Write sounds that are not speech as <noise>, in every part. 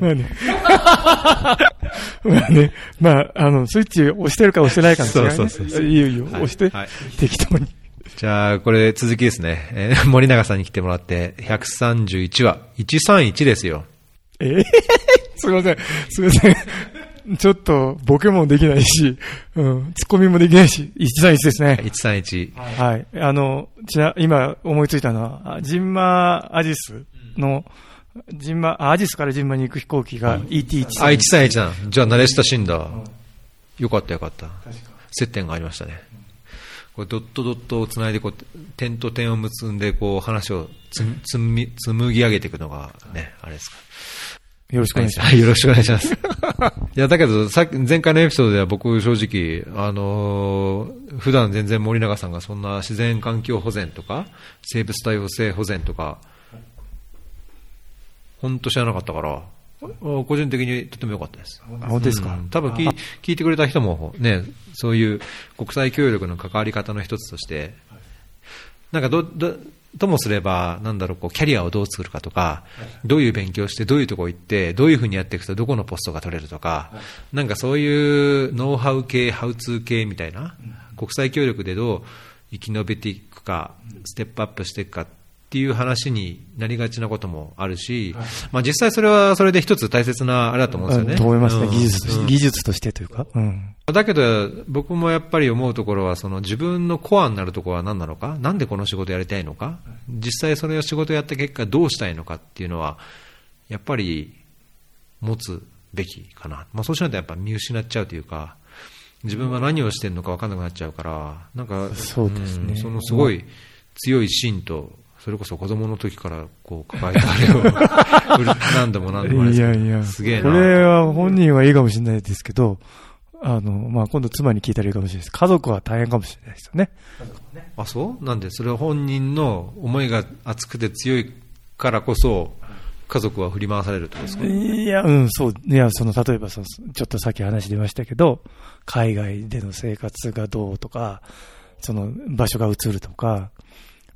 まあね。まあね。まあ、あの、スイッチ押してるか押してないかの違い、ね。そうそうそういいよいいよ。はい押して、はい適当に。じゃあ、これ続きですね。えー森永さんに来てもらって、131話、131ですよ。ええ <laughs> すみません。すみません。ちょっと、ボケもできないし、うん、ツッコミもできないし、131ですね。131。はい。あの、ちな、今思いついたのは、あジンマアジスの、ジンマ、あアジスからジンマに行く飛行機が ET1。あ、131なん。じゃあ、慣れ親しんだ。よかったよかった。接点がありましたね。これドットドットをつないでこう、点と点を結んで、こう、話をつつみ紡ぎ上げていくのがね、あれですか。よろしくお願いします。はい、よろしくお願いします。<laughs> いや、だけど、さっき、前回のエピソードでは僕正直、あのー普段全然森永さんがそんな自然環境保全とか、生物多様性保全とか、本当知らなかったから、個人的にとても良かったです。あ本当ですか？うん。多分聞い聞いてくれた人もね、そういう国際協力の関わり方の一つとして、なんかど、ど、ともすれば、なんだろう、こう、キャリアをどう作るかとか、どういう勉強して、どういうとこ行って、どういうふうにやっていくと、どこのポストが取れるとか、なんかそういうノウハウ系、ハウツー系みたいな、国際協力でどう生き延びていくか、ステップアップしていくかっていう話になりがちなこともあるし、まあ実際それはそれで一つ大切なあれだと思うんですよね。うんと思いますね、うん技術として、うん技術としてというか。うん。だけど、僕もやっぱり思うところは、その自分のコアになるところは何なのか、なんでこの仕事やりたいのか、実際それを仕事やった結果どうしたいのかっていうのは、やっぱり持つべきかな。まあそうしないとやっぱ見失っちゃうというか、自分は何をしてるのか分かんなくなっちゃうから、なんか、そうですねんそのすごい強い芯と、それこそ子供の時からこう抱えたあれを <laughs> 何度も何度もあれいやいや、すげえな。これは本人はいいかもしれないですけど、あの、まあ、今度妻に聞いたらいいかもしれないです。家族は大変かもしれないですよね。あ、そう？なんで、それは本人の思いが熱くて強いからこそ、家族は振り回されるってことですか？いや、うん、そう。いや、その、例えばその、ちょっとさっき話出ましたけど、海外での生活がどうとか、その、場所が移るとか、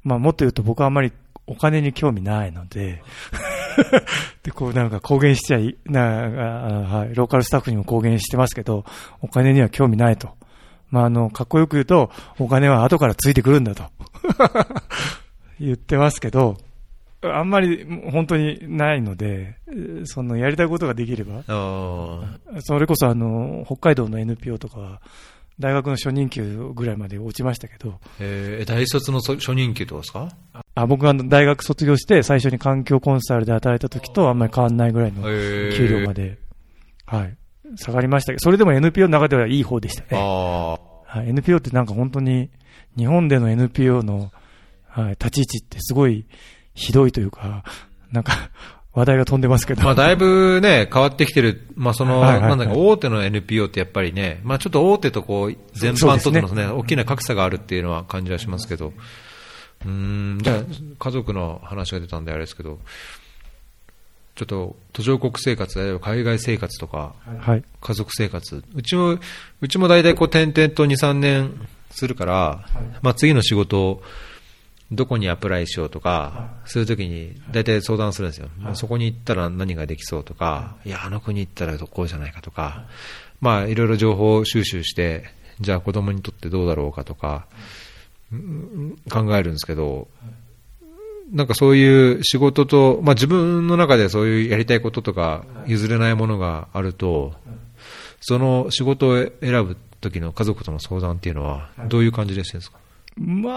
まあ、もっと言うと僕はあんまりお金に興味ないので、<laughs> で、こうなんか公言しちゃい、な、あはい、ローカルスタッフにも公言してますけど、お金には興味ないと。まあ、あの、かっこよく言うと、お金は後からついてくるんだと。<laughs> 言ってますけど、あんまり本当にないので、そのやりたいことができれば、あそれこそあの、北海道の NPO とかは、大学の初任給ぐらいまで落ちましたけど、えー。大卒のそ初任給とかですか？あ僕が大学卒業して最初に環境コンサルで働いた時とあんまり変わんないぐらいのえー。給料まで、はい、下がりましたけど、それでも NPO の中ではいい方でしたね。あはい、NPO ってなんか本当に、日本での NPO の、はい、立ち位置ってすごいひどいというか、なんか、話題が飛んでますけど。ーまあ、だいぶね、変わってきてる。まあ、その、はいはいはいなんだか、大手の NPO ってやっぱりね、まあ、ちょっと大手とこう、全般とのね、大きな格差があるっていうのは感じはしますけど。うーん、じゃあ、家族の話が出たんであれですけど、ちょっと、途上国生活、海外生活とか、はい。家族生活。うちも、うちも大体こう転々と2、3年するから、まあ次の仕事をどこにアプライしようとか、そういう時に大体相談するんですよ。まあそこに行ったら何ができそうとか、い。や、あの国行ったらこうじゃないかとか、まあいろいろ情報収集して、じゃあ子供にとってどうだろうかとか、うん考えるんですけど、なんかそういう仕事と、まあ自分の中でそういうやりたいこととか譲れないものがあると、その仕事を選ぶ時の家族との相談っていうのは、どういう感じでしてるんですか、ま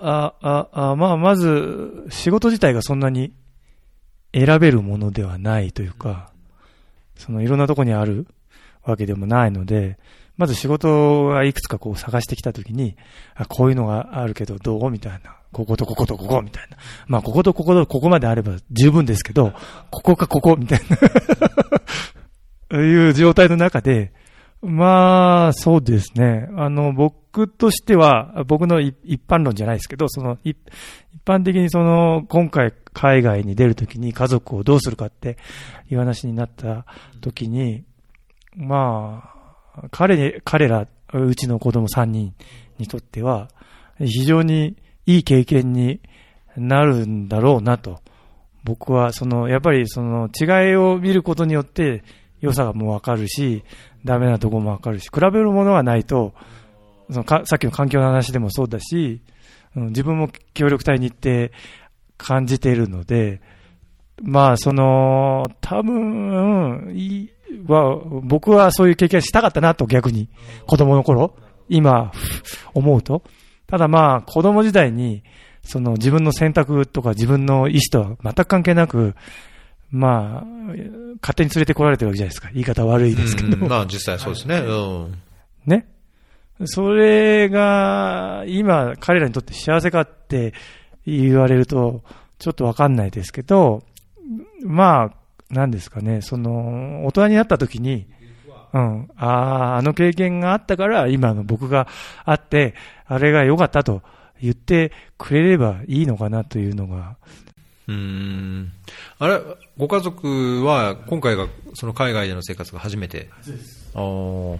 あ、あ、あ、あまあ、まず、仕事自体がそんなに選べるものではないというか、そのいろんなとこにあるわけでもないので、まず仕事がいくつかこう探してきたときに、あ、こういうのがあるけどどうみたいな。こことこことここみたいな。まあ、こことこことここまであれば十分ですけど、ここかここみたいな。<laughs> いう状態の中で、まあ、そうですね。あの、僕僕としては、僕の一般論じゃないですけど、その、一般的にその、今回海外に出るときに家族をどうするかっていう話になったときに、まあ、彼、彼ら、うちの子供3人にとっては、非常にいい経験になるんだろうなと、僕は、その、やっぱりその違いを見ることによって良さがもうわかるし、ダメなところもわかるし、比べるものがないと、そのかさっきの環境の話でもそうだし、うん、自分も協力隊に行って感じているので、まあ、その、多分、いは、僕はそういう経験したかったなと逆に、子供の頃、今、思うと。ただまあ、子供時代に、その自分の選択とか自分の意思とは全く関係なく、まあ、勝手に連れてこられてるわけじゃないですか。言い方悪いですけど。うんまあ実際そうですね。うん。ね。それが、今、彼らにとって幸せかって言われると、ちょっとわかんないですけど、まあ、なんですかね、その、大人になった時に、うん、ああ、あの経験があったから、今の僕があって、あれが良かったと言ってくれればいいのかなというのが、うーん。あれ、ご家族は今回がその海外での生活が初めて？あー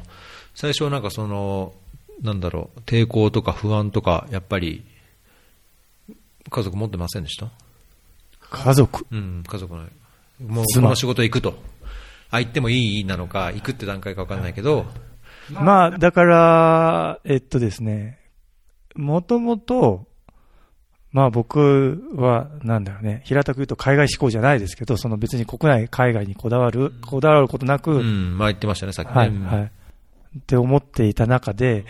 最初はなんかその、なんだろう、抵抗とか不安とか、やっぱり、家族持ってませんでした？家族？うん、家族の。もう、こ妻の仕事行くと。あ、行ってもいいなのか、行くって段階か分かんないけど、まあ、だから、えっとですね、もともと、まあ僕は、なんだろうね、平たく言うと海外志向じゃないですけど、その別に国内、海外にこだわる、こだわることなく、うん、まあ言ってましたね、さっきね。はい、うんはい。って思っていた中で、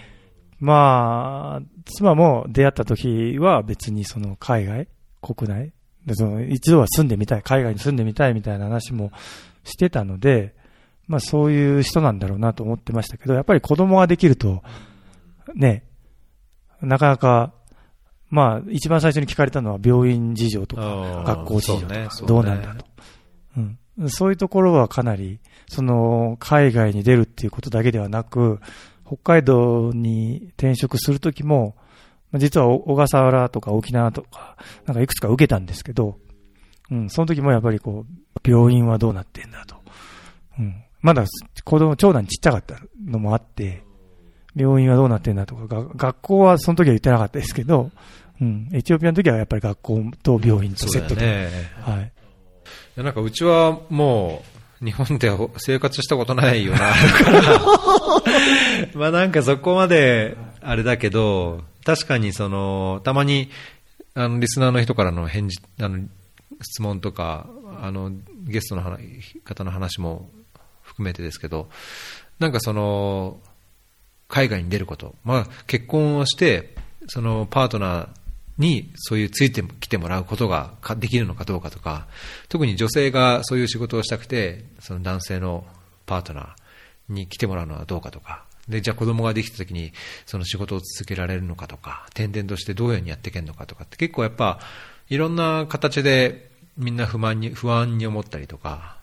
まあ、妻も出会った時は別にその海外、国内、でその一度は住んでみたい、海外に住んでみたいみたいな話もしてたので、まあそういう人なんだろうなと思ってましたけど、やっぱり子供ができると、ね、なかなか、まあ一番最初に聞かれたのは病院事情とか、学校事情とかどうなんだと。うん。そういうところはかなり、その、海外に出るっていうことだけではなく、北海道に転職するときも、まあ実はお小笠原とか沖縄とか、なんかいくつか受けたんですけど、うん、その時もやっぱりこう、病院はどうなってんだと。うん。まだ子供、長男ちっちゃかったのもあって、病院はどうなってんだとか、が学校はその時は言ってなかったですけど、うん、エチオピアの時はやっぱり学校と病院とセットで。ね。はい。いやなんかうちはもう、日本で生活したことないよな。<laughs> まあなんかそこまで、あれだけど、確かにその、たまに、あの、リスナーの人からの返事、あの、質問とか、あの、ゲストの話方の話も含めてですけど、なんかその、海外に出ること、まあ結婚をして、そのパートナーにそういうついてきてもらうことができるのかどうかとか、特に女性がそういう仕事をしたくて、その男性のパートナーに来てもらうのはどうかとか、で、じゃあ子供ができた時にその仕事を続けられるのかとか、転々としてどういうふうにやっていけるのかとかって結構やっぱ、いろんな形でみんな不満に、不安に思ったりとか、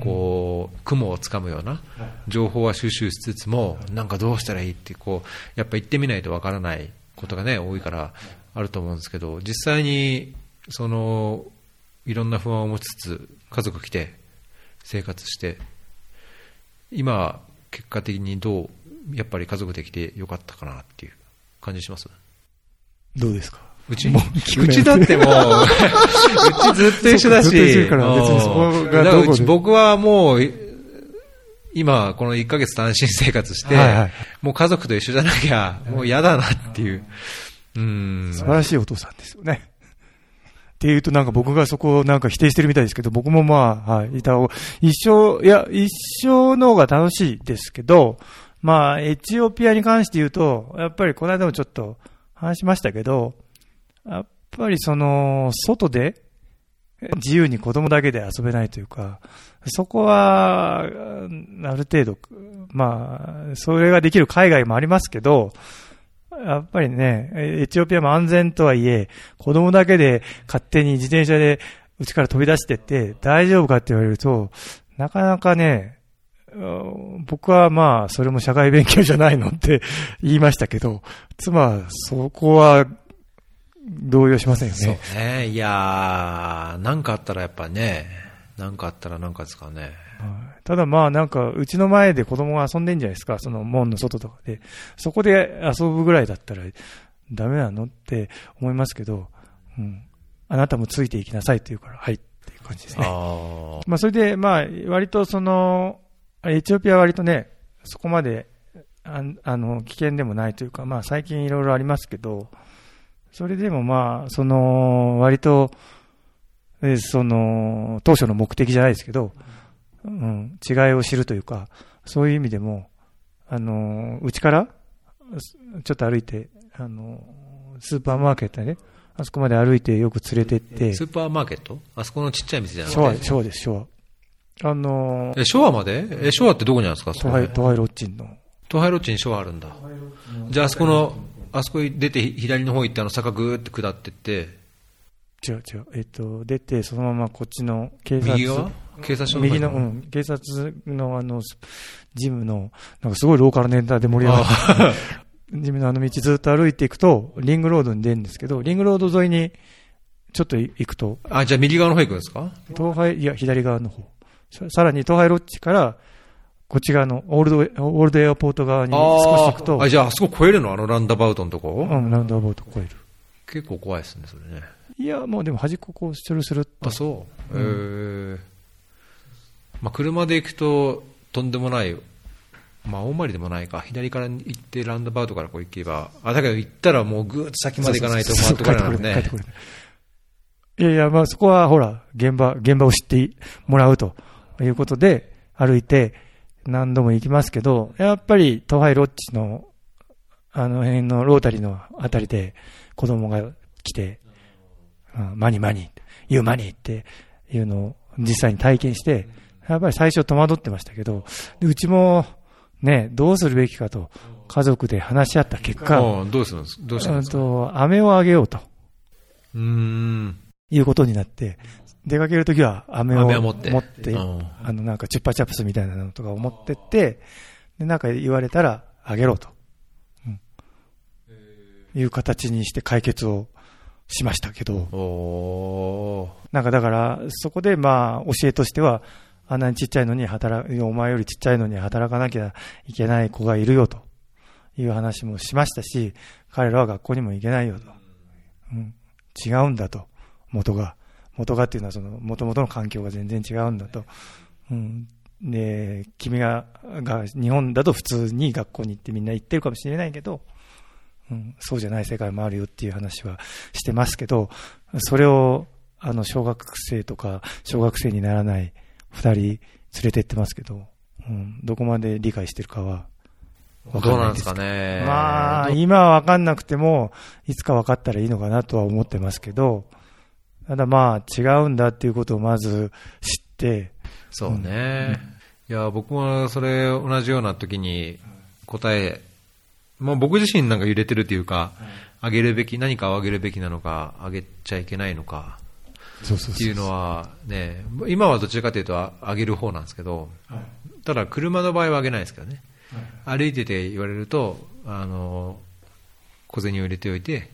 こう、雲をつかむような情報は収集しつつも、なんかどうしたらいいって、こう、やっぱ行ってみないとわからないことがね、多いからあると思うんですけど、実際に、その、いろんな不安を持ちつつ、家族来て、生活して、今、結果的にどう、やっぱり家族できてよかったかなっていう感じします？どうですか？うち、もううちだってもう、<laughs> うちずっと一緒だし、僕はもう、い今、この1ヶ月単身生活して、はいはい。もう家族と一緒じゃなきゃ、もう嫌だなっていう。うん。素晴らしいお父さんですよね。っていうとなんか僕がそこをなんか否定してるみたいですけど、僕もまあ、はい、いた方一生、いや、一生の方が楽しいですけど、まあ、エチオピアに関して言うと、やっぱりこの間もちょっと話しましたけど、やっぱりその、外で、自由に子供だけで遊べないというか、そこは、ある程度、まあ、それができる海外もありますけど、やっぱりね、エチオピアも安全とはいえ、子供だけで勝手に自転車で家から飛び出してって大丈夫かって言われると、なかなかね、僕はまあ、それも社会勉強じゃないのって <laughs> 言いましたけど、妻はそこは動揺しませんよねそうね。ね。いやー、なんかあったらやっぱね、なんかあったらなんかですかね。はいただまあなんか、うちの前で子供が遊んでんじゃないですか、その門の外とかで。そこで遊ぶぐらいだったらダメなのって思いますけど、うん。あなたもついていきなさいって言うから、はいっていう感じですね。あまあ、それで、まあ、割とその、エチオピアは割とね、そこまで、ああの、危険でもないというか、まあ、最近いろいろありますけど、それでもまあ、その、割と、えその、当初の目的じゃないですけど、うん、違いを知るというか、そういう意味でも、あの、うちから、ちょっと歩いて、あの、スーパーマーケットね、あそこまで歩いてよく連れてって、スーパーマーケット？あそこのちっちゃい店じゃなく昭和、て。昭和です、昭和。あの、え、昭和まで？え、昭和ってどこにあるんですか？それ東海、東海ロッチンの。東海ロッチに昭和あるんだ。じゃあ、あそこの、あそこに出て左の方行ってあの坂ぐーって下ってって、違う違う。えっ、と、出て、そのままこっちの警察。右側？警察署の右の、うん、警察のあの、ジムの、なんかすごいローカルネタで盛り上がって、<laughs> ジムのあの道ずっと歩いていくと、リングロードに出るんですけど、リングロード沿いに、ちょっと行くと、あ、じゃあ右側の方行くんですか？東海、いや、左側の方。ささらに東海ロッチから、こっち側のオールド、オールドエアポート側に少し行くと、ああ、じゃああそこ越えるの？あのランダバウトのとこ、うん、ラウンドアバウト越える。結構怖いですね、それね。いや、もうでも端っここう、スルスルっとあ、そう。えー。まあ、車で行くと、とんでもない、まあ、大回りでもないか。左から行って、ラウンドバウトからこう行けば。あ、だけど行ったらもうぐーっと先まで行かないと回ってこれないもんねい。いやいや、まあそこはほら、現場、現場を知ってもらうということで、歩いて何度も行きますけど、やっぱり東海ロッチの、あの辺のロータリーのあたりで子供が来て、うんマニマニ、言うマニっていうのを実際に体験して、やっぱり最初戸惑ってましたけど、でうちもね、どうするべきかと家族で話し合った結果、うんどうするんですどうしたんうんですか？と、飴をあげようと。うーん。いうことになって、出かけるときは飴を持って。持ってうんあの、なんかチュッパチャプスみたいなのとかを持ってって、で、なんか言われたらあげろと。うん。いう形にして解決をしましたけど、おー。なんかだから、そこでまあ、教えとしては、あんなにちっちゃいのに働く、お前よりちっちゃいのに働かなきゃいけない子がいるよという話もしましたし、彼らは学校にも行けないよと。うん、違うんだと。元が。元がっていうのはその、元々の環境が全然違うんだと。うん。で、君が、が、日本だと普通に学校に行ってみんな行ってるかもしれないけど、うん、そうじゃない世界もあるよっていう話はしてますけど、それを、あの、小学生とか、小学生にならない二人連れてってますけど、うん、どこまで理解してるかは、わかんないです。かね。まあ、ど今はわかんなくても、いつかわかったらいいのかなとは思ってますけど、ただまあ、違うんだっていうことをまず知って、そうね。いや、僕もそれ同じような時に答え、まあ僕自身なんか揺れてるというか、あげるべき、何かをあげるべきなのか、あげちゃいけないのかっていうのはね、今はどちらかというとああげる方なんですけど、ただ車の場合はあげないですけどね。歩いてて言われると、あの、小銭を入れておいて、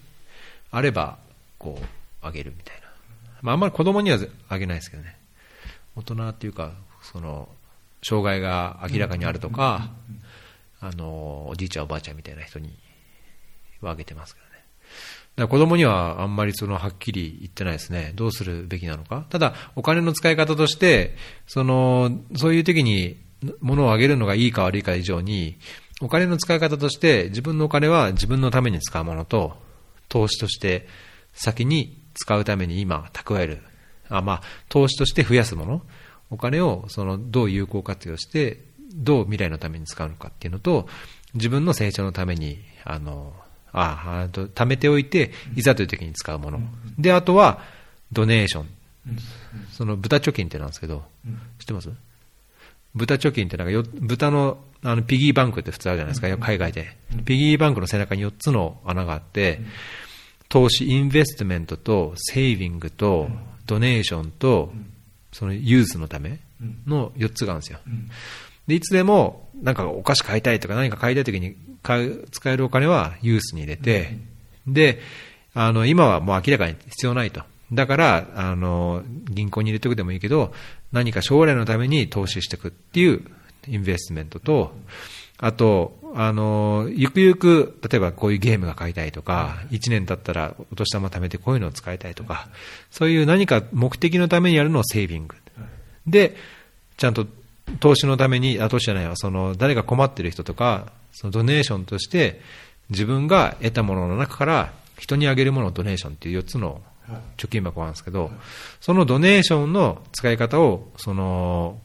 あれば、こう、あげるみたいな。まああんまり子供にはあげないですけどね。大人っていうか、その、障害が明らかにあるとか、あの、おじいちゃんおばあちゃんみたいな人にはあげてますけどね。だ子供にはあんまりそのはっきり言ってないですね。どうするべきなのか。ただ、お金の使い方として、その、そういう時に物をあげるのがいいか悪いか以上に、お金の使い方として自分のお金は自分のために使うものと、投資として先に使うために今蓄える。あまあ、投資として増やすもの。お金をそのどう有効活用して、どう未来のために使うのかっていうのと、自分の成長のために、あの、ああと、貯めておいて、いざという時に使うもの。で、あとは、ドネーション。その豚貯金ってなんですけど、知ってます？豚貯金ってなんかよ、豚の、あの、ピギーバンクって普通あるじゃないですか、海外で。ピギーバンクの背中に4つの穴があって、投資、インベストメントと、セービングと、ドネーションと、そのユースのための4つがあるんですよ。で、いつでも、なんかお菓子買いたいとか何か買いたいときに買う使えるお金はユースに入れて、で、あの、今はもう明らかに必要ないと。だから、あの、銀行に入れておくでもいいけど、何か将来のために投資していくっていうインベストメントと、あと、あの、ゆくゆく、例えばこういうゲームが買いたいとか、1年経ったらお年玉貯めてこういうのを使いたいとか、そういう何か目的のためにやるのをセービング。で、ちゃんと投資のために、あ、投資じゃないわ、その、誰が困ってる人とか、そのドネーションとして、自分が得たものの中から、人にあげるものをドネーションっていう4つの貯金箱があるんですけど、そのドネーションの使い方を、その、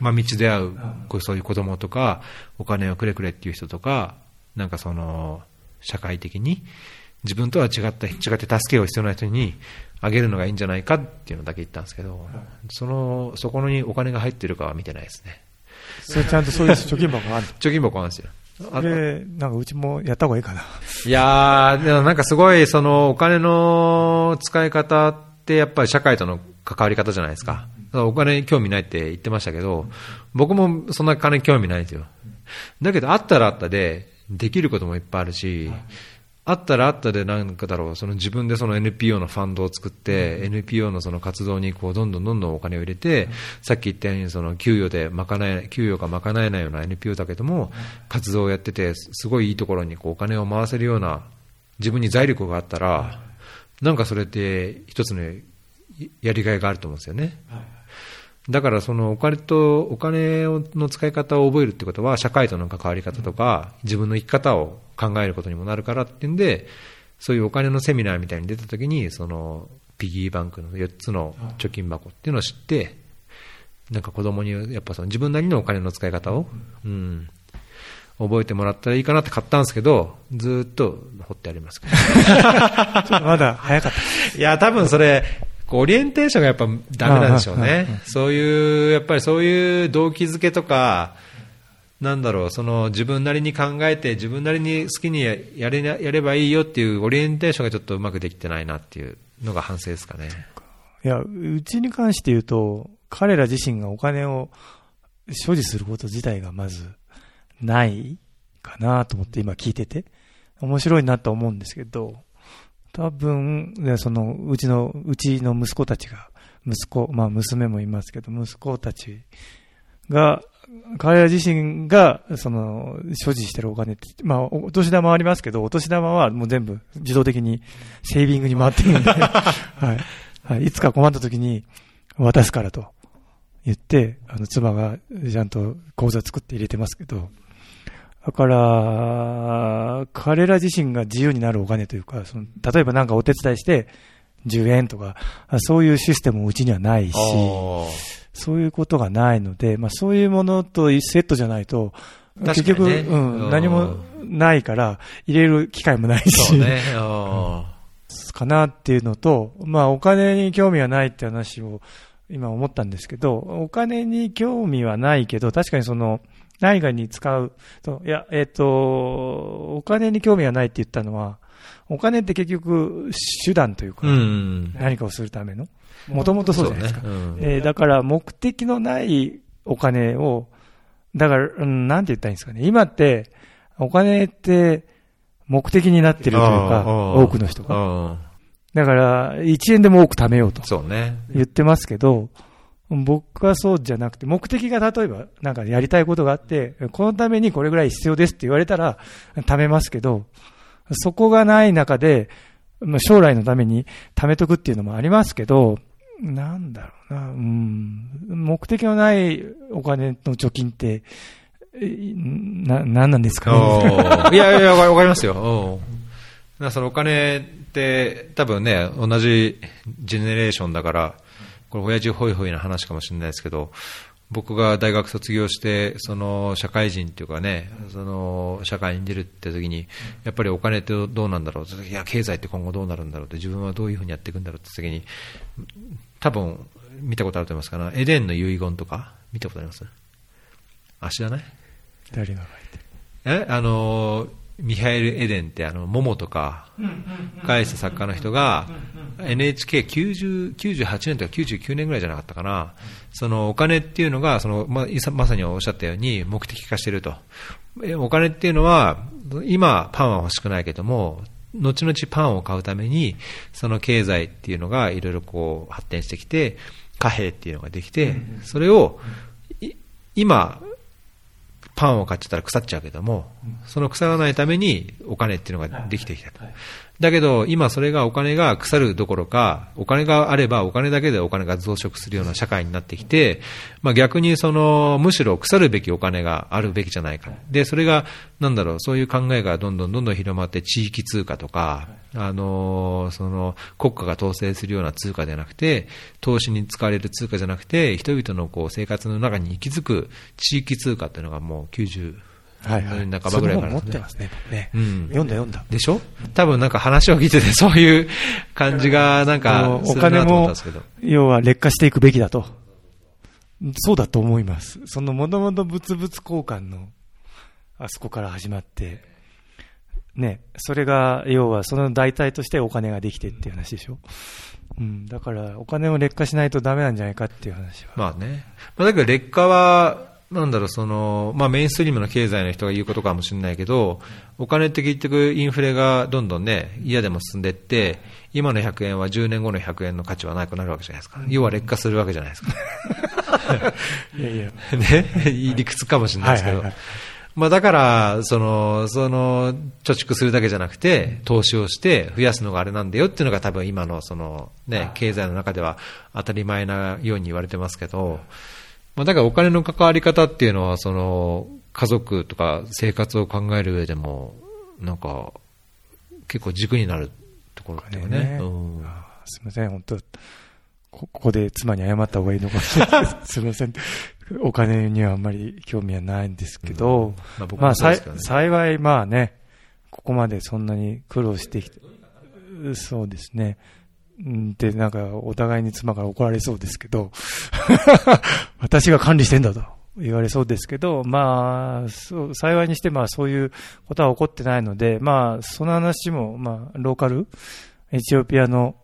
まあ、道で会うそういう子供とか、お金をくれくれっていう人とか、なんかその、社会的に、自分とは違った、違って助けを必要な人にあげるのがいいんじゃないかっていうのだけ言ったんですけど、その、そこにお金が入ってるかは見てないですね。それちゃんとそういう貯金箱がある <laughs> 貯金箱あるんですよ。の。で、なんかうちもやった方がいいかな。いやー、でもなんかすごい、そのお金の使い方ってやっぱり社会との関わり方じゃないですか。お金に興味ないって言ってましたけど、僕もそんな金興味ないんですよ。だけどあったらあったで、できることもいっぱいあるし、あったらあったでなんかだろう、その自分でその NPO のファンドを作って、NPO のその活動にこうどんどんどんどんお金を入れて、さっき言ったようにその給与で賄え、給与が賄えないような NPO だけども、活動をやってて、すごいいいところにこうお金を回せるような自分に財力があったら、なんかそれって一つのやりがいがあると思うんですよね。だからそのお金と、お金の使い方を覚えるってことは、社会との関わり方とか、自分の生き方を考えることにもなるからっていうんで、そういうお金のセミナーみたいに出たときに、そのピギーバンクの4つの貯金箱っていうのを知って、なんか子供にやっぱその自分なりのお金の使い方を、うん、覚えてもらったらいいかなって買ったんですけど、ずーっと掘ってありますけど。<laughs> まだ早かった。いや、多分それ、オリエンテーションがやっぱダメなんでしょうね。そういう、やっぱりそういう動機づけとか、なんだろう、その自分なりに考えて、自分なりに好きにややれなやればいいよっていうオリエンテーションがちょっとうまくできてないなっていうのが反省ですかね。いや、うちに関して言うと、彼ら自身がお金を所持すること自体がまずないかなと思って今聞いてて、面白いなと思うんですけど、多分、ねその、うちの、うちの息子たちが、息子、まあ娘もいますけど、息子たちが、彼ら自身が、その、所持してるお金って、まあ、お年玉はありますけど、お年玉はもう全部自動的にセービングに回ってるんで、<laughs> はい。はい。いつか困った時に渡すからと言って、あの、妻がちゃんと口座作って入れてますけど、だから、彼ら自身が自由になるお金というか、その例えばなんかお手伝いして10円とか、あそういうシステムもうちにはないし、そういうことがないので、まあそういうものとセットじゃないと、結局、うん、うん。何もないから、入れる機会もないし、ね。あかなっていうのと、まあお金に興味はないって話を今思ったんですけど、お金に興味はないけど、確かにその、内外に使うと、いや、えっ、と、お金に興味はないって言ったのは、お金って結局手段というか、ーうん。何かをするための、もともとそうじゃないですか。そうねうんえーだから目的のないお金を、だから、うん、なんて言ったらいいんですかね。今って、お金って目的になってるというか、多くの人が。が。だから、1円でも多く貯めようとそうね。言ってますけど、僕はそうじゃなくて、目的が例えば、なんかやりたいことがあって、このためにこれぐらい必要ですって言われたら、貯めますけど、そこがない中で、将来のために貯めとくっていうのもありますけど、なんだろうな、うん、目的のないお金の貯金って、な、なんなんですかね。いやいや、わかりますよ。うんだからそのお金って、多分ね、同じジェネレーションだから、これ親父ホイホイな話かもしれないですけど、僕が大学卒業して、その社会人っていうかね、その社会に出るって時に、やっぱりお金ってどうなんだろう？っていや、経済って今後どうなるんだろうって、自分はどういうふうにやっていくんだろうって時に、多分見たことあると思いますから、エデンの遺言とか、見たことあります？あ、知らない？誰が書いてる？え？あのミハエル・エデンってあのモモとか返した作家の人が NHK98 年とか99年ぐらいじゃなかったかな。そのお金っていうのがそのままさにおっしゃったように目的化していると。えお金っていうのは今パンは欲しくないけども後々パンを買うためにその経済っていうのがいろいろこう発展してきて貨幣っていうのができてそれをい今パンを買っちゃったら腐っちゃうけども、その腐らないためにお金っていうのができてきたと。だけど、今それがお金が腐るどころか、お金があればお金だけでお金が増殖するような社会になってきて、まあ逆にその、むしろ腐るべきお金があるべきじゃないか。で、それが、なんだろう、そういう考えがどんどんどんどん広まって地域通貨とか、あの、その、国家が統制するような通貨じゃなくて、投資に使われる通貨じゃなくて、人々のこう生活の中に息づく地域通貨っていうのがもう90、はいはい。半ばぐらいからその本持ってますね、僕ね。うん読んだ読んだ。でしょ？多分なんか話を聞いてて、そういう感じがなんかお金もですけど。、要は劣化していくべきだと。そうだと思います。そのもともと物々交換の、あそこから始まって、ね、それが、要はその代替としてお金ができてっていう話でしょ？うん、だから、お金を劣化しないとダメなんじゃないかっていう話は。まあね。まあ、だけど劣化は、なんだろう、その、まあメインストリームの経済の人が言うことかもしれないけど、お金って結局インフレがどんどんね、嫌でも進んでいって、今の100円は10年後の100円の価値はなくなるわけじゃないですか。要は劣化するわけじゃないですか。いやいや。<laughs> ね、理屈かもしれないですけど。はいはいはいまあだから、その、その、貯蓄するだけじゃなくて、投資をして増やすのがあれなんだよっていうのが多分今のその、ね、経済の中では当たり前なように言われてますけど、まあだからお金の関わり方っていうのは、その、家族とか生活を考える上でも、なんか、結構軸になるところっていうかね。ねうんすみません、本当こここで妻に謝った方がいいのかもしれないで <laughs> す。すみません。お金にはあんまり興味はないんですけど、まあ僕まあ、さいもそうですけどね。幸い、まあね、ここまでそんなに苦労してきて、そうですね。うんで、なんか、お互いに妻から怒られそうですけど、<laughs> 私が管理してんだと言われそうですけど、まあ、幸いにして、まあ、そういうことは起こってないので、まあ、その話も、まあ、ローカル、エチオピアの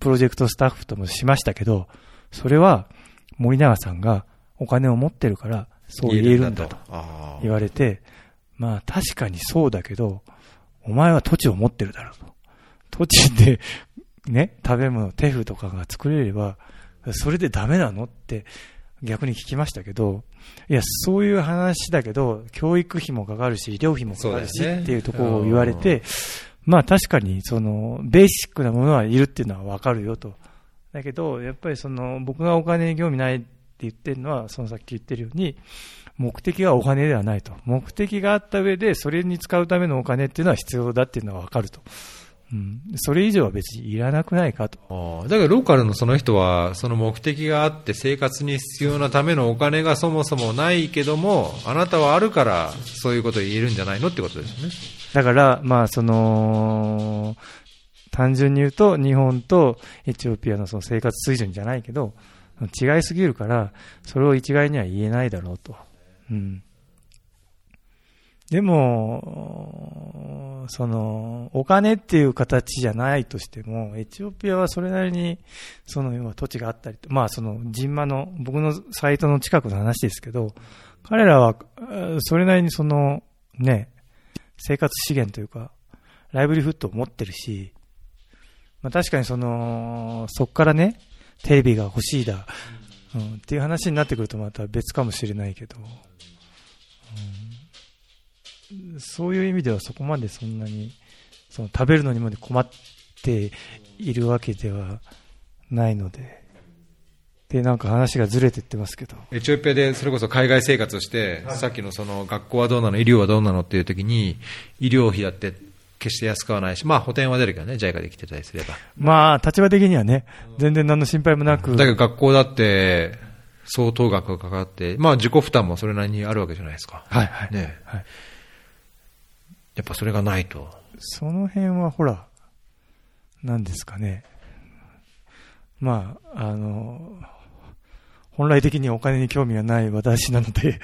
プロジェクトスタッフともしましたけど、それは森永さんがお金を持ってるから、そう言えるんだと。言われて、まあ確かにそうだけど、お前は土地を持ってるだろうと。土地で、ね、食べ物、テフとかが作れれば、それでダメなのって逆に聞きましたけど、いや、そういう話だけど、教育費もかかるし、医療費もかかるしねっていうところを言われて、まあ確かに、その、ベーシックなものはいるっていうのはわかるよと。だけど、やっぱりその、僕がお金に興味ないって言ってるのは、そのさっき言ってるように、目的はお金ではないと。目的があった上で、それに使うためのお金っていうのは必要だっていうのはわかると。うん。それ以上は別にいらなくないかと。だからローカルのその人は、その目的があって生活に必要なためのお金がそもそもないけども、あなたはあるからそういうことを言えるんじゃないのってことですよね。だから、まあ、その、単純に言うと、日本とエチオピアのその生活水準じゃないけど、違いすぎるから、それを一概には言えないだろうと。うん。でも、その、お金っていう形じゃないとしても、エチオピアはそれなりに、その、要は土地があったり、まあ、その、ジンマの、僕のサイトの近くの話ですけど、彼らは、それなりにその、ね、生活資源というか、ライブリフットを持ってるし、まあ確かにその、そこからね、テレビが欲しいだ、うん、っていう話になってくるとまた別かもしれないけど、うん、そういう意味ではそこまでそんなに、その食べるのにまで困っているわけではないので、で、なんか話がずれてってますけど、エチオピアでそれこそ海外生活をして、さっきのその学校はどうなの、医療はどうなのっていう時に、医療費だって決して安くはないし、まあ補填は出るけどね、JICA で来てたりすれば。まあ立場的にはね、全然何の心配もなく、だけど学校だって相当額がかかって、まあ自己負担もそれなりにあるわけじゃないですか。はいはい。ね。はいやっぱそれがないと。その辺はほら、何ですかね。まあ、あの、本来的にお金に興味がない私なので、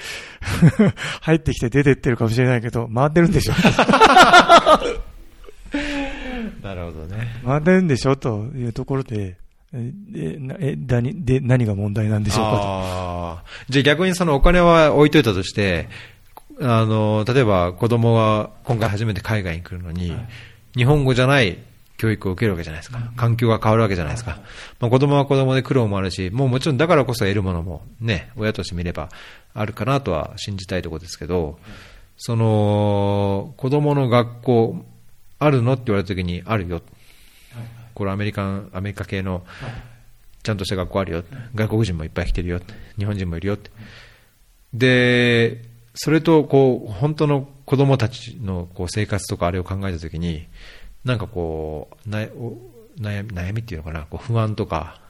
<laughs> 入ってきて出てってるかもしれないけど、回ってるんでしょ <laughs> なるほどね。回ってるんでしょというところで、え、でなえだにで何が問題なんでしょうかじゃあ逆にそのお金は置いといたとして、あの、例えば子供が今回初めて海外に来るのに、日本語じゃない教育を受けるわけじゃないですか。環境が変わるわけじゃないですか。まあ、子供は子供で苦労もあるし、もうもちろんだからこそ得るものもね、親として見ればあるかなとは信じたいところですけど、その、子供の学校、あるのって言われた時に、あるよ。これアメリカン、アメリカ系の、ちゃんとした学校あるよ。外国人もいっぱい来てるよ。日本人もいるよ。で、それと、こう、本当の子供たちのこう生活とかあれを考えたときに、なんかこう、な悩み、悩みっていうのかな、こう不安とか、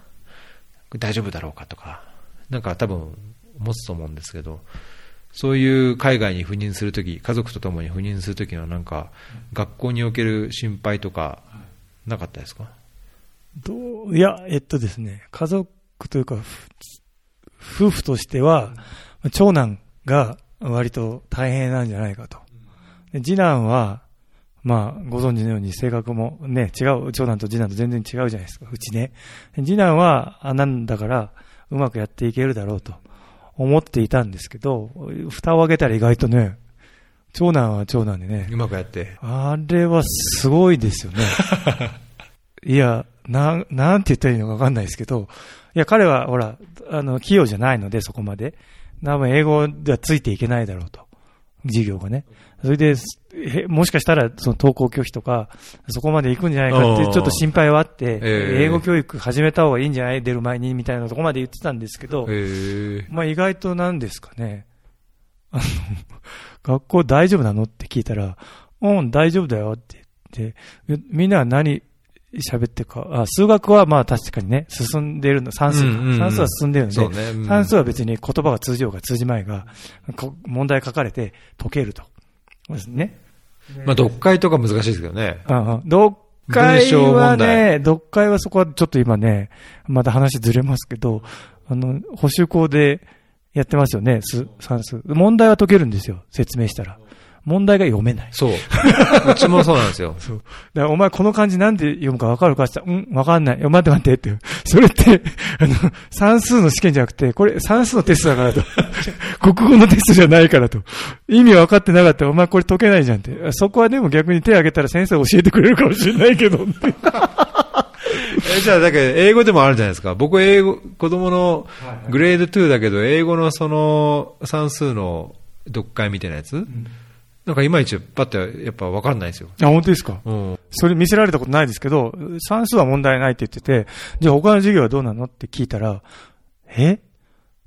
大丈夫だろうかとか、なんか多分持つと思うんですけど、そういう海外に赴任するとき、家族と共に赴任するときはなんか、学校における心配とか、なかったですか？どう、いや、えっとですね、家族というか、夫婦としては、長男が割と大変なんじゃないかと。で次男は、まあ、ご存知のように性格もね、違う、長男と次男と全然違うじゃないですか、うちね。次男は、あ、なんだから、うまくやっていけるだろうと思っていたんですけど、蓋を開けたら意外とね、長男は長男でね、うまくやって。あれはすごいですよね。<laughs> いや、なん、なんて言ったらいいのかわかんないですけど、いや、彼は、ほら、あの、器用じゃないので、そこまで。多分、英語ではついていけないだろうと。授業がね。それで、へもしかしたら、その登校拒否とか、そこまで行くんじゃないかって、ちょっと心配はあって、ええ英語教育始めた方がいいんじゃない出る前に、みたいなとこまで言ってたんですけど。まあ意外となんですかね。あの、<laughs> 学校大丈夫なの？って聞いたら、うん、大丈夫だよって言って、みんなは何喋ってるか、あ、数学はまあ確かにね、進んでるの、算数、うんうんうん算数は進んでるので、ね。うん算数は別に言葉が通じようが通じまいが、こ問題書かれて解けると。ですね。まあ、読解とか難しいですけどね。ああ読解はね、読解はそこはちょっと今ね、また話ずれますけど、あの、補習校でやってますよね、数算数。問題は解けるんですよ、説明したら。問題が読めない。そう。うちもそうなんですよ。<laughs> そう。だからお前この漢字なんで読むか分かるかって言ったら、うん、分かんない。待って待ってって。<laughs> それって、あの、算数の試験じゃなくて、これ算数のテストだからと。<laughs> 国語のテストじゃないからと。意味分かってなかったら、お前これ解けないじゃんって。そこはでも逆に手を挙げたら先生教えてくれるかもしれないけどって。えじゃあ、だけど、英語でもあるじゃないですか。僕、英語、子供のグレード2だけど、英語のその算数の読解みたいなやつ、なんかいまいちパッてやっぱ分かんないですよ。あ、本当ですか？うん。それ見せられたことないですけど、算数は問題ないって言ってて、じゃあ他の授業はどうなのって聞いたら、え？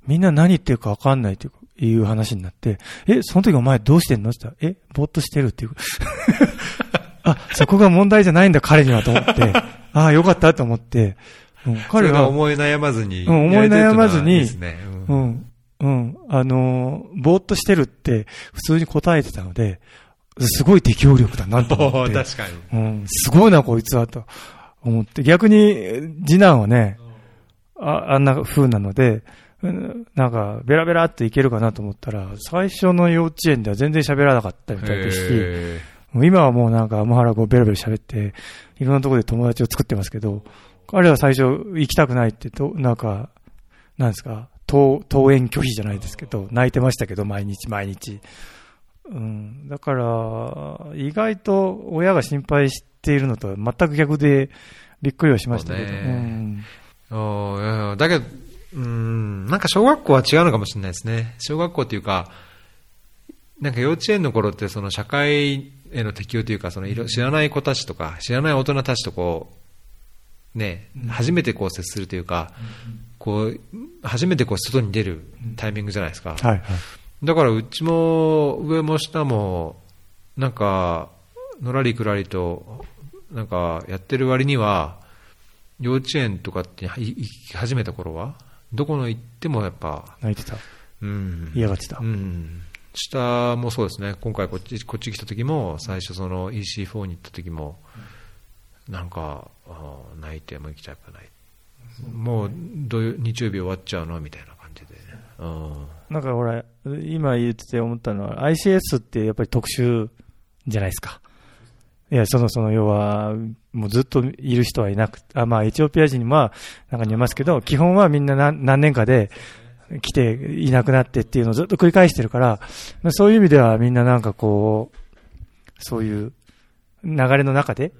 みんな何言ってるか分かんないっていう話になって、え、その時お前どうしてんの？って言ったら、え、ぼーっとしてるっていう。<laughs> あ、そこが問題じゃないんだ彼にはと思って、あ <laughs> あ、よかったと思って、うん、彼は、思い悩まずに。うん思い悩まずにいいですね。うんうん、うん、あのーぼーっとしてるって普通に答えてたので、すごい適応力だなと思おって。<laughs> ー確かに。うん、すごいな、こいつは、と思って。逆に、次男はね、ああんな風なので、うんなんか、ベラベラっていけるかなと思ったら、最初の幼稚園では全然喋らなかったみたいですし、へ今はもうなんか、ア原こうベラベラ喋って、いろんなところで友達を作ってますけど、彼は最初行きたくないってと、なんか、なんですか、登、登園拒否じゃないですけど、泣いてましたけど、毎日毎日。うん。だから、意外と親が心配しているのとは全く逆で、びっくりはしましたけど。ねうん。だけど、うん、なんか小学校は違うのかもしれないですね。小学校っていうか、なんか幼稚園の頃ってその社会への適応というか、そのいろ知らない子たちとか、知らない大人たちとこう、ね、初めてこう接するというか、こう、初めてこう外に出るタイミングじゃないですか。はいはい。だからうちも上も下も、なんか、のらりくらりと、なんかやってる割には、幼稚園とかってい行き始めた頃は、どこの行ってもやっぱ、泣いてた。うん。嫌がってたう。ん。下もそうですね、今回こっちこっち来た時も、最初その EC4 に行った時も、なんか、泣いてもう行きたくない。もう土曜日曜日終わっちゃうのみたいな感じで。うん。なんかほら、今言ってて思ったのは、ICS ってやっぱり特殊じゃないですか。いや、その、その、要は、もうずっといる人はいなくあ、まあ、エチオピア人には中にいますけど、基本はみんな何何年かで来ていなくなってっていうのをずっと繰り返してるから、まあそういう意味ではみんななんかこう、そういう流れの中で、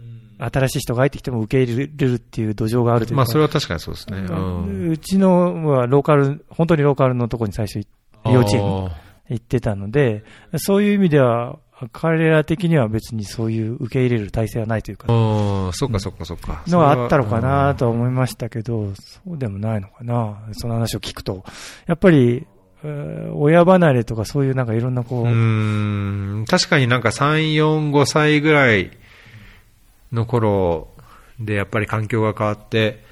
新しい人が入ってきても受け入れるっていう土壌があるというか。まあ、それは確かにそうですね。うん。うちのはローカル、本当にローカルのところに最初幼稚園に行ってたので、そういう意味では、彼ら的には別にそういう受け入れる体制はないというか、うん、そっかそっかそっか。のはあったのかなと思いましたけど、そうでもないのかな、その話を聞くと。やっぱり、えー親離れとかそういうなんかいろんなこう、う確かになんか3、4、5歳ぐらいの頃でやっぱり環境が変わって、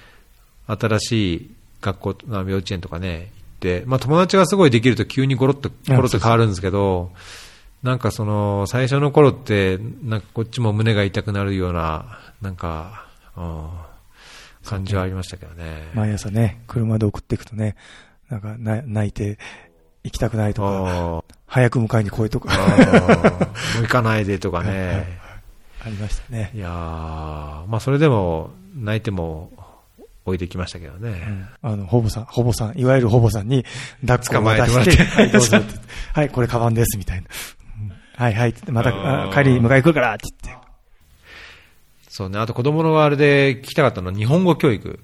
新しい学校、まあ幼稚園とかね、行って、まあ友達がすごいできると急にゴロッと、あゴロッと変わるんですけど、なんかその、最初の頃って、なんかこっちも胸が痛くなるような、なんか、うん、感じはありましたけどね。毎朝ね、車で送っていくとね、なんかな泣いて行きたくないとか、早く迎えに来いとか、もう行かないでとかね。ありましたねい。やー、まあそれでも泣いても置いてきましたけどね。うんあの、ほぼさん、ほぼさん、いわゆるほぼさんに抱っこを渡捕まえしてはい、どうぞって。はい、これカバンです、みたいな。うんはい、はい、また、帰り迎え来るから、って言って。そうね、あと子供のあれで聞きたかったのは日本語教育。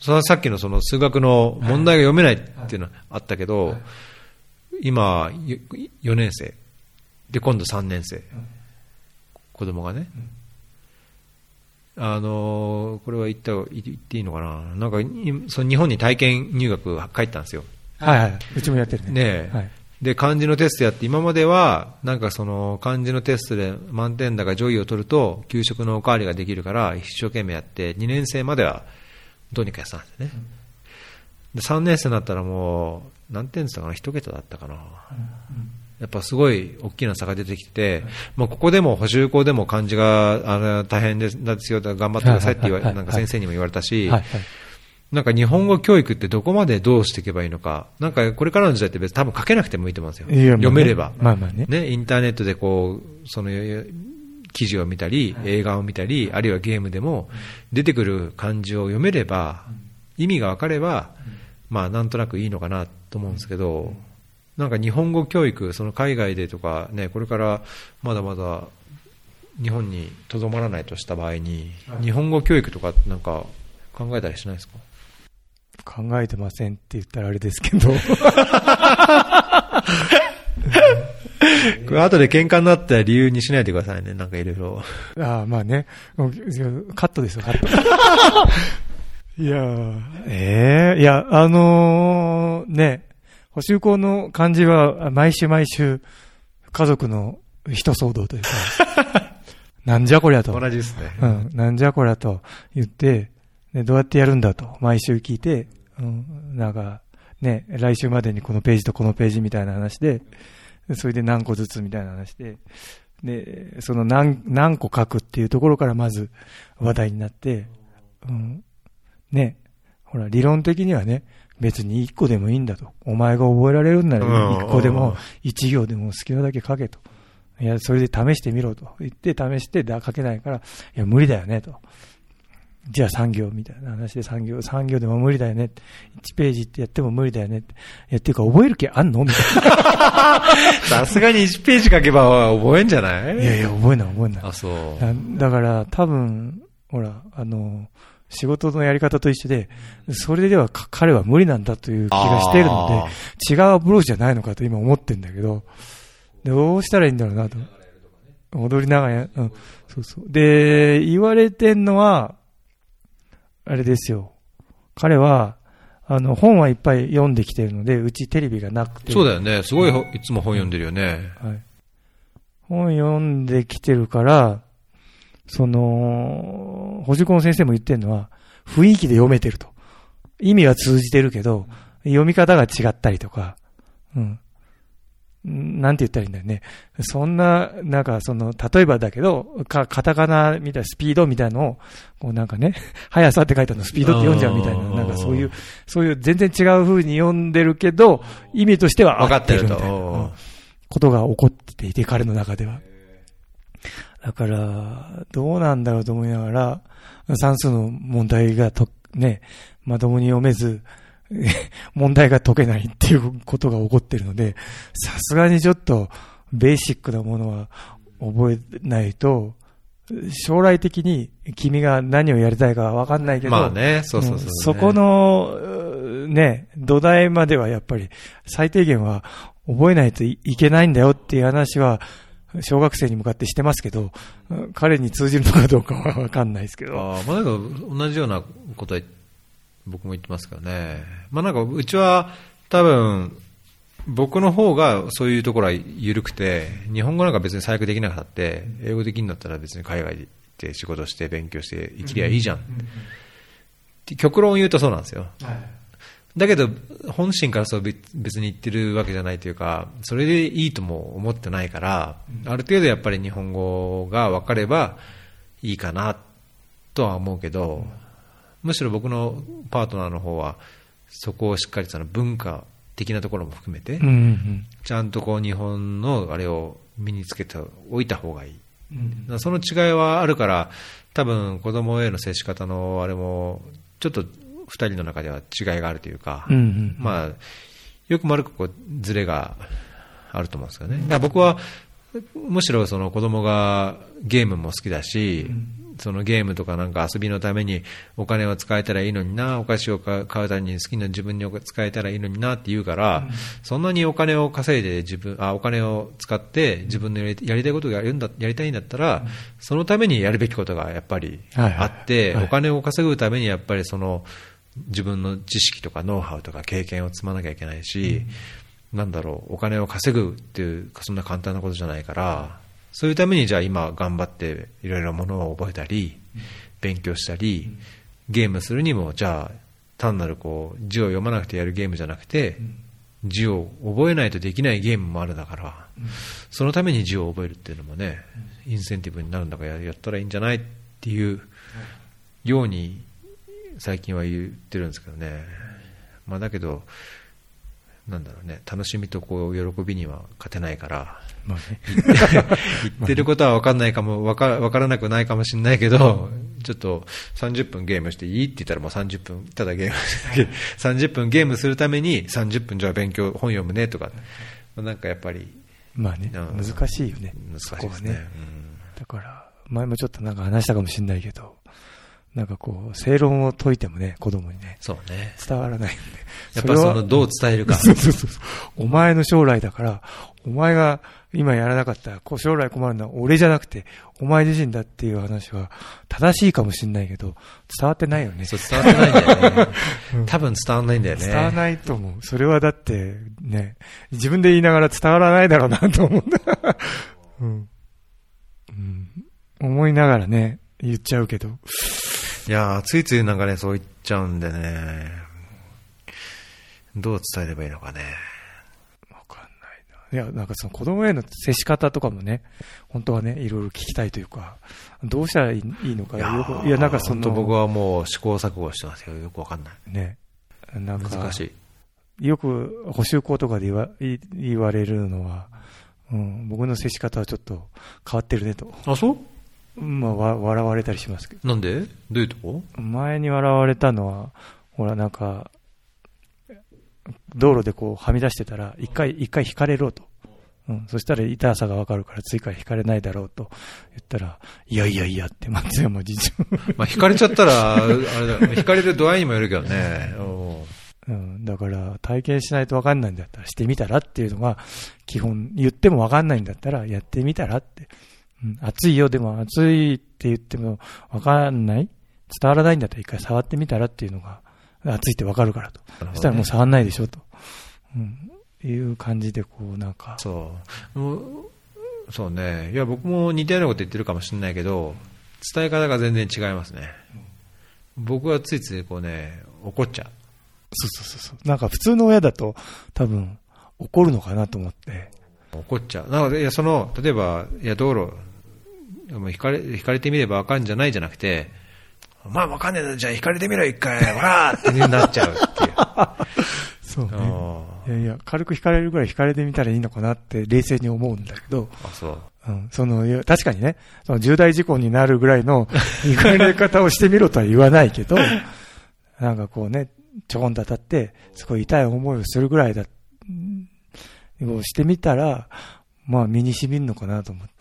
それはさっきのその数学の問題が読めないっていうのはあったけど、今、4年生。で、今度3年生。子供がね。あのーこれは言った、言っていいのかななんか、いその日本に体験入学帰ったんですよ。はい、はい。うちもやってるね。はい。で、漢字のテストやって、今までは、なんかその、漢字のテストで満点だか上位を取ると、給食のおかわりができるから、一生懸命やって、2年生までは、どうにかやってたんですよね。で、3年生になったらもう、何点って言ったかな？一桁だったかな。やっぱすごい大きな差が出てきて、もうここでも補習校でも漢字があの大変ですですよ、頑張ってくださいって言わなんか先生にも言われたし。なんか日本語教育ってどこまでどうしていけばいいのか、なんかこれからの時代って別に多分書けなくてもいいと思うんですよ。ね読めれば。まあまあね。ね、インターネットでこう、その記事を見たり、映画を見たり、あるいはゲームでも出てくる漢字を読めれば、意味がわかれば、まあなんとなくいいのかなと思うんですけど、なんか日本語教育、その海外でとかね、これからまだまだ日本にとどまらないとした場合に、日本語教育とかなんか考えたりしないですか？考えてませんって言ったらあれですけど。こ <laughs> れ後で喧嘩になったら理由にしないでくださいね、なんかいろいろ。ああ、まあね。カットですよ、カット。<laughs> いやーええいや、あのーね、補修校の漢字は毎週毎週家族の一騒動というか、<laughs> なんじゃこりゃと。同じですね。うん、なんじゃこりゃと言って、ね、どうやってやるんだと、毎週聞いて、うん、なんか、ね、来週までにこのページとこのページみたいな話で、でそれで何個ずつみたいな話で、で、その何、何個書くっていうところからまず話題になって、うん、ね、ほら、理論的にはね、別に1個でもいいんだと。お前が覚えられるんならうん1個でも1行でも好きなだけ書けと。いや、それで試してみろと言って試してだ書けないから、いや、無理だよねと。じゃあ3行みたいな話で3行、3行でも無理だよねって。1ページってやっても無理だよねって。いや、っていうか覚える気あんの？みたい <laughs> さすがに1ページ書けば覚えんじゃない？な。いやいや、覚えない覚えない。あ、そう。だだから、多分、ほら、あの、仕事のやり方と一緒で、それではか彼は無理なんだという気がしているので、違うアプローチじゃないのかと今思ってんだけど、どうしたらいいんだろうなと。踊りながら、うん、そうそう。で、言われてんのは、あれですよ。彼は、あの、本はいっぱい読んできてるので、うちテレビがなくて。そうだよね。すごいほいつも本読んでるよね。はい。本読んできてるから、その、補助校の先生も言ってるのは、雰囲気で読めてると。意味は通じてるけど、読み方が違ったりとか、うん。なんて言ったらいいんだよね。そんな、なんかその、例えばだけど、か、カタカナみたいなスピードみたいなのを、こうなんかね、<laughs> 速さって書いてあるのスピードって読んじゃうみたいな、なんかそういう、そういう全然違う風に読んでるけど、意味としては合分かってるみたいな。うんことが起こっていて、彼の中では。だから、どうなんだろうと思いながら、算数の問題がと、ね、まともに読めず、<laughs> 問題が解けないっていうことが起こってるので、さすがにちょっと、ベーシックなものは覚えないと、将来的に君が何をやりたいかわかんないけど、まあね、そうそうそう、ね。んそこの、うね、土台まではやっぱり最低限は覚えないといいけないんだよっていう話は、小学生に向かってしてますけど、うん彼に通じるのかどうかはわかんないですけど。ああ、まあなんか同じようなことは僕も言ってますけどね。まあなんかうちは多分、僕の方がそういうところは緩くて、日本語なんか別に最悪できなかったって、英語できるんだったら別に海外で行って仕事して勉強して生きりゃいいじゃん。って極論を言うとそうなんですよ。だけど、本心からそう別別に言ってるわけじゃないというか、それでいいとも思ってないから、ある程度やっぱり日本語が分かればいいかなとは思うけど、むしろ僕のパートナーの方は、そこをしっかりその文化的なところも含めてちゃんとこう日本のあれを身につけておいた方がいい。その違いはあるから、多分子供への接し方のあれも、ちょっと二人の中では違いがあるというか、うんうんまあ、よくも悪くこうズレがあると思うんですよね。だから僕は、むしろその子供がゲームも好きだし、そのゲームとかなんか遊びのためにお金を使えたらいいのにな、お菓子を買うために好きな自分に使えたらいいのになって言うから、そんなにお金を稼いで自分、あ、お金を使って自分のやりたいことがやるんだ、やりたいんだったら、そのためにやるべきことがやっぱりはいはいあって、はい。お金を稼ぐためにやっぱりその自分の知識とかノウハウとか経験を積まなきゃいけないし、なんだろう、お金を稼ぐっていう、そんな簡単なことじゃないから、そういうためにじゃあ今頑張っていろいろものを覚えたり、勉強したり、ゲームするにも、じゃあ単なるこう字を読まなくてやるゲームじゃなくて、字を覚えないとできないゲームもあるだから、そのために字を覚えるっていうのもね、インセンティブになるんだからややったらいいんじゃないっていうように最近は言ってるんですけどね。まあだけど、なんだろうね、楽しみとこう喜びには勝てないから、まあね。<laughs> 言ってることは分かんないかも、分か分からなくないかもしれないけど、ちょっと30分ゲームしていいって言ったらもう30分、ただゲームして、30分ゲームするために30分じゃあ勉強、本読むねとか、なんかやっぱりまあね、うん。難しいよね。難しいですね。だから、前もちょっとなんか話したかもしれないけど、なんかこう、正論を解いてもね、子供にね、そうね。伝わらないんで。やっぱそのどう伝えるか。<laughs> そうそうそう。お前の将来だから、お前が今やらなかったら、こう将来困るのは俺じゃなくて、お前自身だっていう話は正しいかもしれないけど、伝わってないよね。そう伝わってないんだよね。多分伝わんないんだよね。伝わらないと思う。それはだって、ね、自分で言いながら伝わらないだろうなと思う <laughs> んだ。うん。うん。思いながらね、言っちゃうけど。いやー、ついついなんかね、そう言っちゃうんでね、どう伝えればいいのかね。わかんないな。いや、なんかその子供への接し方とかもね、本当はね、いろいろ聞きたいというか、どうしたらいいいいのかよく、いや、なんかその、僕はもう試行錯誤してますけど、よくわかんない。ね、なんか、難しい。よく補修校とかで言わ言言われるのは、うん、僕の接し方はちょっと変わってるねと。あ、そう？まあ、わ笑われたりしますけど。なんで？どういうとこ？前に笑われたのは、ほら、なんか、道路でこう、はみ出してたら、一回、一回引かれろと。うん。そしたら痛さがわかるから、次から引かれないだろうと言ったら、いやいやいやって松山次長。<laughs> まあ、引かれちゃったら、あれだ、引かれる度合いにもよるけどね。うん。だから、体験しないとわかんないんだったら、してみたらっていうのが、基本、言ってもわかんないんだったら、やってみたらって。うん。暑いよ、でも暑いって言ってもわかんない伝わらないんだったら一回触ってみたらっていうのが、暑いってわかるからと。うんそしたらもう触んないでしょと。うん。いう感じで、こう、なんか。そう。もうそうね。いや、僕も似たようなこと言ってるかもしれないけど、伝え方が全然違いますね。僕はついついこうね、怒っちゃう。そうそうそうそう。なんか普通の親だと、多分、怒るのかなと思って。怒っちゃう。なので、いや、その、例えば、いや、道路、もう引かれ、引かれてみればわかんじゃないじゃなくて、お前わかんねえだろじゃあ引かれてみろ、一回、わらーってなっちゃうっていう。そうね。あいやいや、軽く引かれるぐらい引かれてみたらいいのかなって冷静に思うんだけど、あ、そう。うん、その、確かにね、その重大事故になるぐらいの <laughs> 引かれ方をしてみろとは言わないけど、なんかこうね、ちょこんと当たって、すごい痛い思いをするぐらいだ、うんをしてみたら、まあ身に染みるのかなと思って。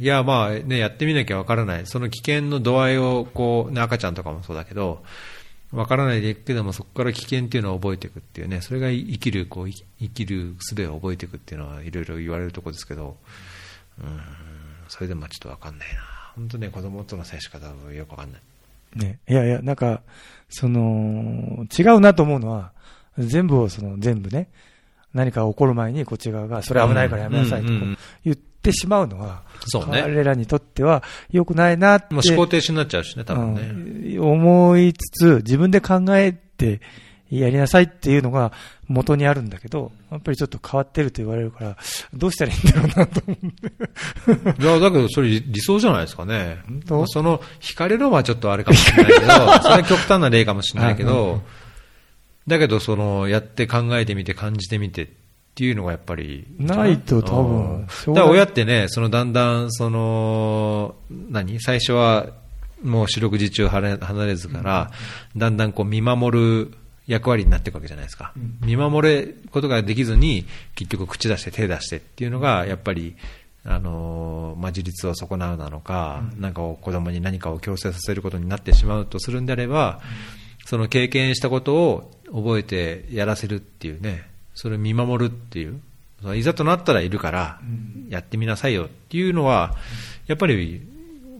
いや、まあね、やってみなきゃわからない。その危険の度合いを、こう、ね、赤ちゃんとかもそうだけど、わからないでいくけども、そこから危険っていうのを覚えていくっていうね、それが生きる、こう、生きる術を覚えていくっていうのは、いろいろ言われるところですけど、うん、それでもちょっとわかんないな。本当ね、子供との接し方はよくわかんない。ね。いやいや、なんか、その、違うなと思うのは、全部をその、全部ね、何か起こる前にこっち側が、それ危ないからやめなさいと言ってしまうのは、そうね。彼らにとっては良くないなって。もう思考停止になっちゃうしね、多分ね。うん、思いつつ、自分で考えてやりなさいっていうのが元にあるんだけど、やっぱりちょっと変わってると言われるから、どうしたらいいんだろうなと思って。いや、だけどそれ理想じゃないですかね。その、惹かれるのはちょっとあれかもしれないけど、<laughs> それは極端な例かもしれないけど、だけど、その、やって考えてみて感じてみてっていうのがやっぱり。ないと多分。だから親ってね、そのだんだん、その、何？最初はもう四六時中離れずから、だんだんこう見守る役割になっていくわけじゃないですか。見守ることができずに、結局口出して手出してっていうのが、やっぱり、あのまあ、自立を損なうなのか、なんか子供に何かを強制させることになってしまうとするんであれば、その経験したことを覚えてやらせるっていうね、それを見守るっていう、いざとなったらいるから、やってみなさいよっていうのは、やっぱり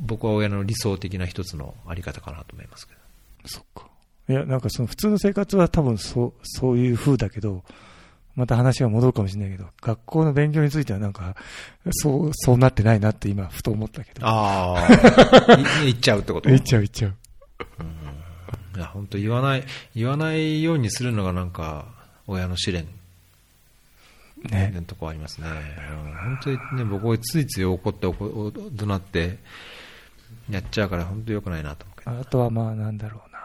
僕は親の理想的な一つのあり方かなと思いますけど。そっか。いや、なんかその普通の生活は多分そう、そういう風だけど、また話が戻るかもしれないけど、学校の勉強についてはなんか、そう、そうなってないなって今、ふと思ったけど。ああ。言っちゃうってこと？<laughs> 言っちゃう言っちゃう。いや、本当言わない、言わないようにするのがなんか、親の試練。ね。とこありますね。本当にね、僕はついつい怒って怒なって、やっちゃうから本当良くないなと思うあとはまあなんだろうな。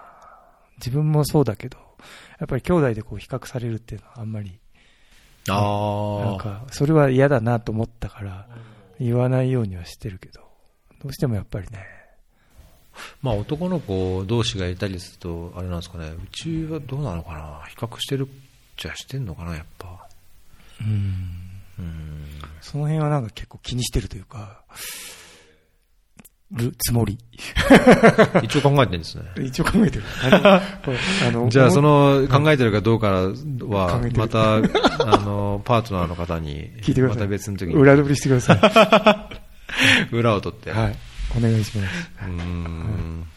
自分もそうだけど、やっぱり兄弟でこう比較されるっていうのはあんまり、あなんか、それは嫌だなと思ったから、言わないようにはしてるけど、どうしてもやっぱりね、まあ、男の子同士がいたりすると、あれなんですかね、うちはどうなのかな、比較してるじゃしてんのかな、やっぱ。うん。うんその辺はなんか結構気にしてるというか、るつもり。<laughs> 一応考えてるんですね。一応考えてる。あのじゃあ、その考えてるかどうかは、また、あの、パートナーの方に、聞いてください。また別の時に。裏取りしてください。<laughs> 裏を取って。はい。お願いします。うん。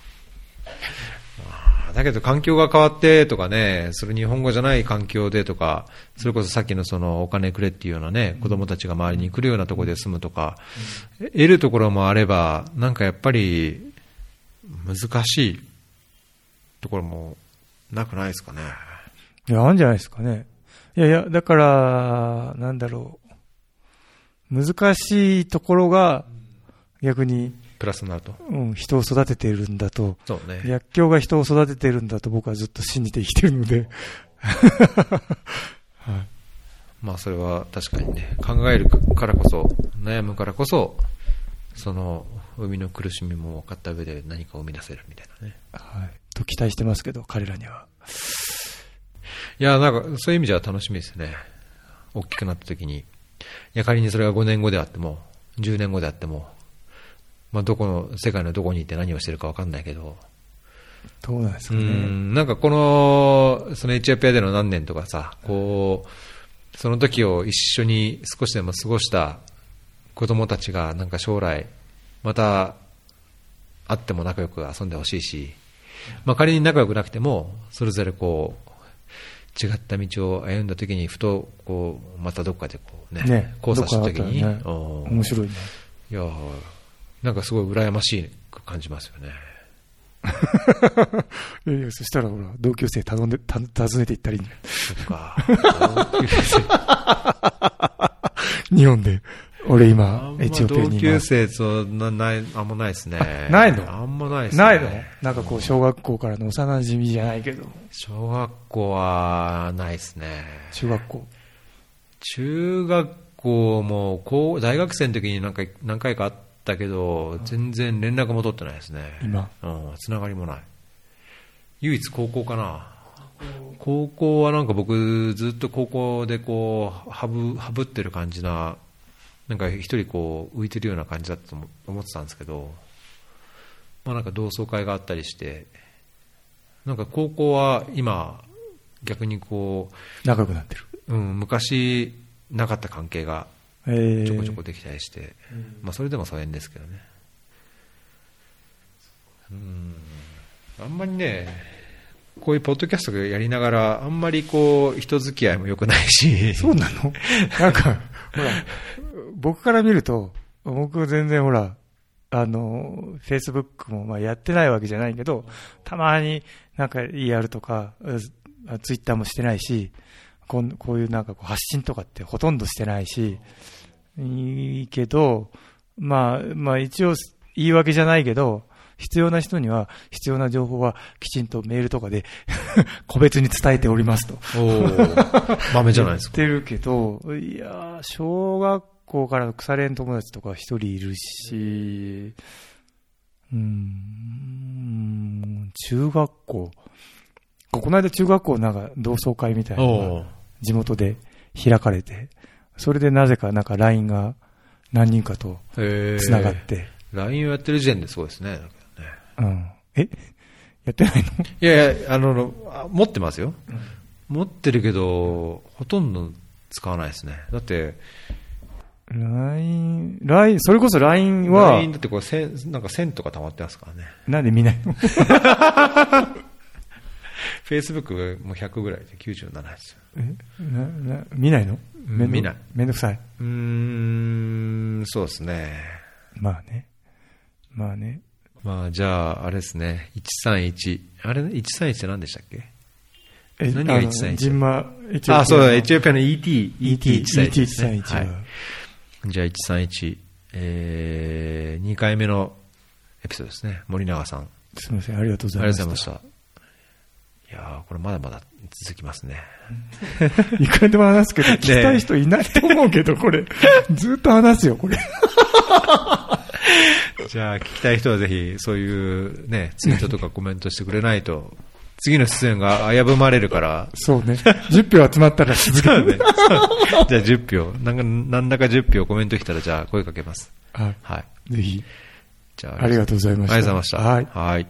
だけど環境が変わってとかね、それ日本語じゃない環境でとか、それこそさっきのそのお金くれっていうようなね、子供たちが周りに来るようなところで住むとか、得るところもあれば、なんかやっぱり難しいところもなくないですかね。いや、あるんじゃないですかね。いやいや、だから、なんだろう。難しいところが逆にプラスになると。うん、人を育てているんだと。そうね。薬莢が人を育てているんだと僕はずっと信じて生きてるので。<laughs> はい。まあそれは確かにね、考えるからこそ、悩むからこそ、その、生みの苦しみも分かった上で何かを生み出せるみたいなね。はい。と期待してますけど、彼らには。いや、なんかそういう意味じゃ楽しみですね。大きくなった時に。いや、仮にそれが5年後であっても、10年後であっても、まあ、どこの、世界のどこにいて何をしてるか分かんないけど、どうなんですかね。んなんかこの、そのエチオピアでの何年とかさ、こう、その時を一緒に少しでも過ごした子供たちが、なんか将来、また会っても仲良く遊んでほしいし、まあ、仮に仲良くなくても、それぞれこう、違った道を歩んだ時に、ふと、こう、またどっかでこうね、ね交差した時に、ね、面白いね。いやなんかすごい羨ましく感じますよね。<laughs> いやいや、そしたらほら、同級生頼んで、た訪ねていったらいいんだよ。そっか。同級生。<laughs> 日本で。俺今、エチオピアに同級生となない、あんまないですね。ないの？あんまないですね。ないの？なんかこう、小学校からの幼馴染じゃないけど。小学校は、ないですね。中学校中学校も、こう、大学生の時になんか、何回かあって、ったけど、全然連絡も取ってないですね。今？うん、つながりもない。唯一高校かな。高校はなんか僕、ずっと高校でこう、はぶ、はぶってる感じななんか一人こう浮いてるような感じだったと思思ってたんですけど、まあなんか同窓会があったりして、なんか高校は今、逆にこ仲良くなってる。う、うん、昔なかった関係がえー、ちょこちょこできたりして、まあそれでも疎遠ですけどね。うん、あんまりね、こういうポッドキャストやりながら、あんまりこう、人付き合いも良くないし、そうなの？<laughs> なんか、ほら、僕から見ると、僕全然ほら、あの、Facebook もまあやってないわけじゃないけど、たまになんかやるとか、ツイッターもしてないし、こんこういうなんかこう発信とかってほとんどしてないし、いいけど、まあ、まあ一応言い訳じゃないけど、必要な人には必要な情報はきちんとメールとかで <laughs> 個別に伝えておりますと。豆じゃないですか。<laughs> 言ってるけど、いやー、小学校からの腐れん友達とか一人いるし、うーん、中学校。ここの間中学校なんか同窓会みたいな地元で開かれて、それでなぜかなんか LINE が何人かとへー繋がって、LINE をやってる時点ですごいですね。うん。え？やってないの？いやいや、あの、あ持ってますよ。持ってるけど、ほとんど使わないですね。だって、?LINE、LINE、それこそ LINE は LINE、だってこれ線、なんか線とか溜まってますからね。なんで見ないの？<laughs> <laughs> Facebook も100ぐらいで97ですよ。え？なな見ないの？見ない。めんどくさい。うーん、そうですね。まあね。まあね。まあ、じゃあ、あれですね。131。あれね、131って何でしたっけ？え何があの131ジンマ、エチオピアのあ、そうだ、エチオピアの ET、ET、ET131 ですね。ET131 は。はいじゃあ、131。えー、2回目のエピソードですね。森永さん。あすみません、ありがとうごりざいまし。がとうございましたた。いやーこれまだまだ続きますね。いくらでも話すけど、聞きたい人いないと思うけど、これ。ずっと話すよ、これ。<laughs> じゃあ、聞きたい人はぜひ、そういうね、ツイートとかコメントしてくれないと、次の出演が危ぶまれるから、そうね。10票集まったら続けそうね。る。じゃあ10票。なんか、なんだか10票コメント来たら、じゃあ声かけます。ははい。い。ぜひ、じゃありがとうございました。ありがとうございました。はい。はい。